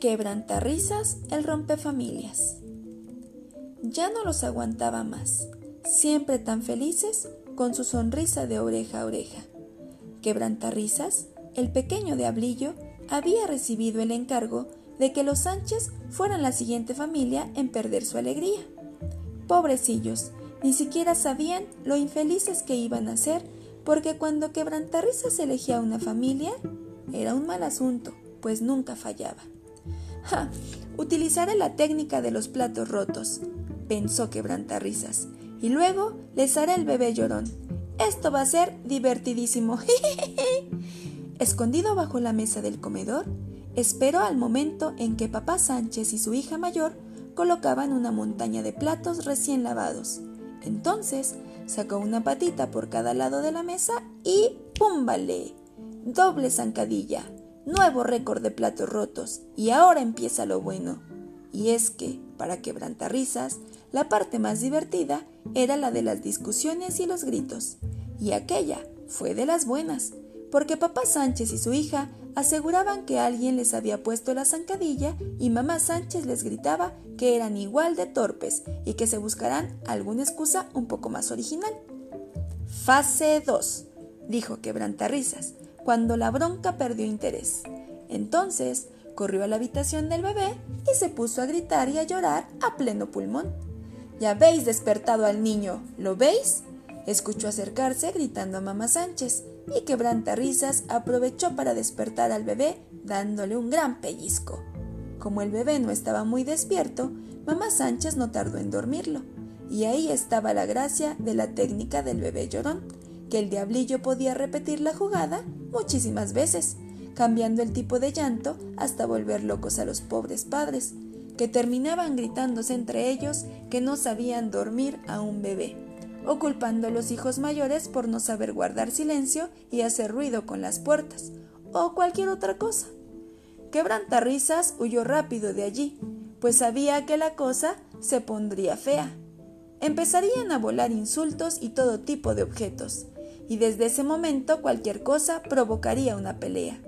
Quebrantarrisas el rompefamilias. Ya no los aguantaba más, siempre tan felices con su sonrisa de oreja a oreja. Quebrantarrisas, el pequeño diablillo, había recibido el encargo de que los Sánchez fueran la siguiente familia en perder su alegría. Pobrecillos, ni siquiera sabían lo infelices que iban a ser, porque cuando Quebrantarrisas elegía una familia, era un mal asunto, pues nunca fallaba. ¡Ja! Utilizaré la técnica de los platos rotos, pensó Quebrantarrisas, y luego les haré el bebé llorón. Esto va a ser divertidísimo. Escondido bajo la mesa del comedor, esperó al momento en que papá Sánchez y su hija mayor colocaban una montaña de platos recién lavados. Entonces sacó una patita por cada lado de la mesa y ¡púmbale! Doble zancadilla, nuevo récord de platos rotos, y ahora empieza lo bueno. Y es que, para quebrantarrisas, la parte más divertida era la de las discusiones y los gritos, y aquella fue de las buenas, porque papá Sánchez y su hija aseguraban que alguien les había puesto la zancadilla y mamá Sánchez les gritaba que eran igual de torpes y que se buscarán alguna excusa un poco más original. Fase 2, dijo Quebrantarrisas, cuando la bronca perdió interés. Entonces corrió a la habitación del bebé y se puso a gritar y a llorar a pleno pulmón. Ya habéis despertado al niño, ¿lo veis? Escuchó acercarse gritando a mamá Sánchez y Quebrantarrisas aprovechó para despertar al bebé dándole un gran pellizco. Como el bebé no estaba muy despierto, mamá Sánchez no tardó en dormirlo, y ahí estaba la gracia de la técnica del bebé llorón, que el diablillo podía repetir la jugada muchísimas veces, cambiando el tipo de llanto hasta volver locos a los pobres padres, que terminaban gritándose entre ellos que no sabían dormir a un bebé o culpando a los hijos mayores por no saber guardar silencio y hacer ruido con las puertas, o cualquier otra cosa. Quebrantarrisas huyó rápido de allí, pues sabía que la cosa se pondría fea. Empezarían a volar insultos y todo tipo de objetos, y desde ese momento cualquier cosa provocaría una pelea.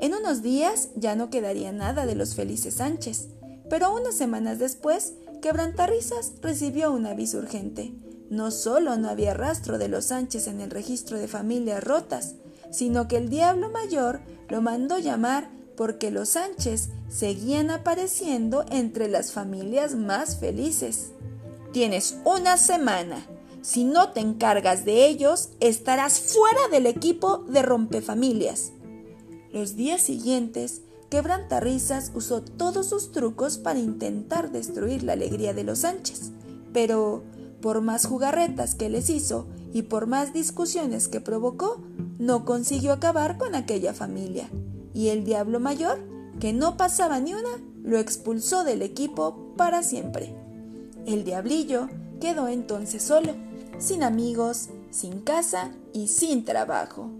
En unos días ya no quedaría nada de los felices Sánchez, pero unas semanas después, Quebrantarrisas recibió un aviso urgente no solo no había rastro de los Sánchez en el registro de familias rotas, sino que el diablo mayor lo mandó llamar porque los Sánchez seguían apareciendo entre las familias más felices. Tienes una semana. Si no te encargas de ellos, estarás fuera del equipo de rompefamilias. Los días siguientes, Quebrantarrisas usó todos sus trucos para intentar destruir la alegría de los Sánchez, pero por más jugarretas que les hizo y por más discusiones que provocó, no consiguió acabar con aquella familia. Y el diablo mayor, que no pasaba ni una, lo expulsó del equipo para siempre. El diablillo quedó entonces solo, sin amigos, sin casa y sin trabajo.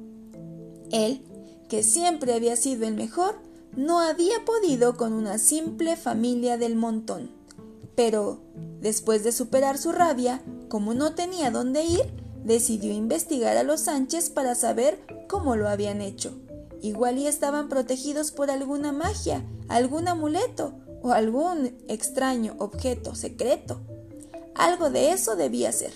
Él, que siempre había sido el mejor, no había podido con una simple familia del montón. Pero, después de superar su rabia, como no tenía dónde ir, decidió investigar a los Sánchez para saber cómo lo habían hecho. Igual y estaban protegidos por alguna magia, algún amuleto o algún extraño objeto secreto. Algo de eso debía ser,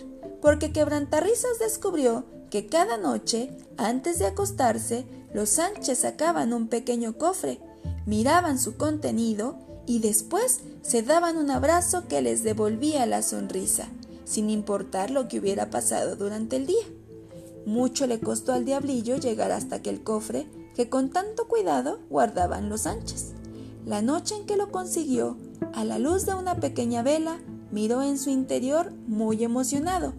porque Quebrantarrisas descubrió que cada noche, antes de acostarse, los Sánchez sacaban un pequeño cofre, miraban su contenido y después se daban un abrazo que les devolvía la sonrisa, sin importar lo que hubiera pasado durante el día. Mucho le costó al diablillo llegar hasta aquel cofre que con tanto cuidado guardaban los Sánchez. La noche en que lo consiguió, a la luz de una pequeña vela, miró en su interior muy emocionado,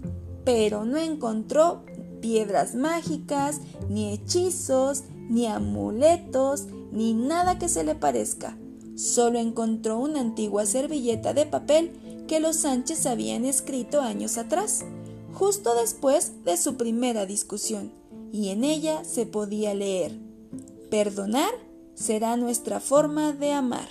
pero no encontró piedras mágicas, ni hechizos, ni amuletos, ni nada que se le parezca Solo encontró una antigua servilleta de papel que los Sánchez habían escrito años atrás, justo después de su primera discusión, y en ella se podía leer, Perdonar será nuestra forma de amar.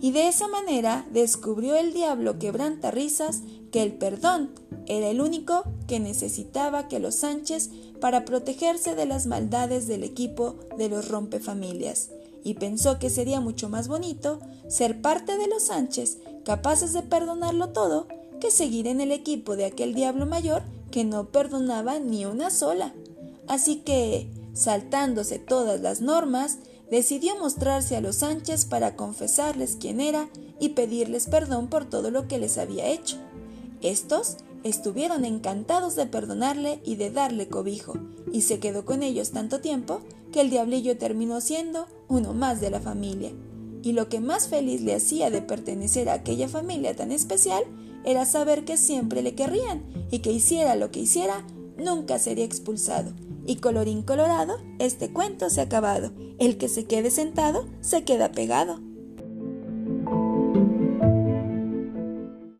Y de esa manera descubrió el diablo quebranta risas que el perdón era el único que necesitaba que los Sánchez para protegerse de las maldades del equipo de los rompefamilias y pensó que sería mucho más bonito ser parte de los Sánchez, capaces de perdonarlo todo, que seguir en el equipo de aquel diablo mayor que no perdonaba ni una sola. Así que, saltándose todas las normas, decidió mostrarse a los Sánchez para confesarles quién era y pedirles perdón por todo lo que les había hecho. Estos estuvieron encantados de perdonarle y de darle cobijo, y se quedó con ellos tanto tiempo que el diablillo terminó siendo uno más de la familia. Y lo que más feliz le hacía de pertenecer a aquella familia tan especial era saber que siempre le querrían y que hiciera lo que hiciera, nunca sería expulsado. Y colorín colorado, este cuento se ha acabado. El que se quede sentado se queda pegado.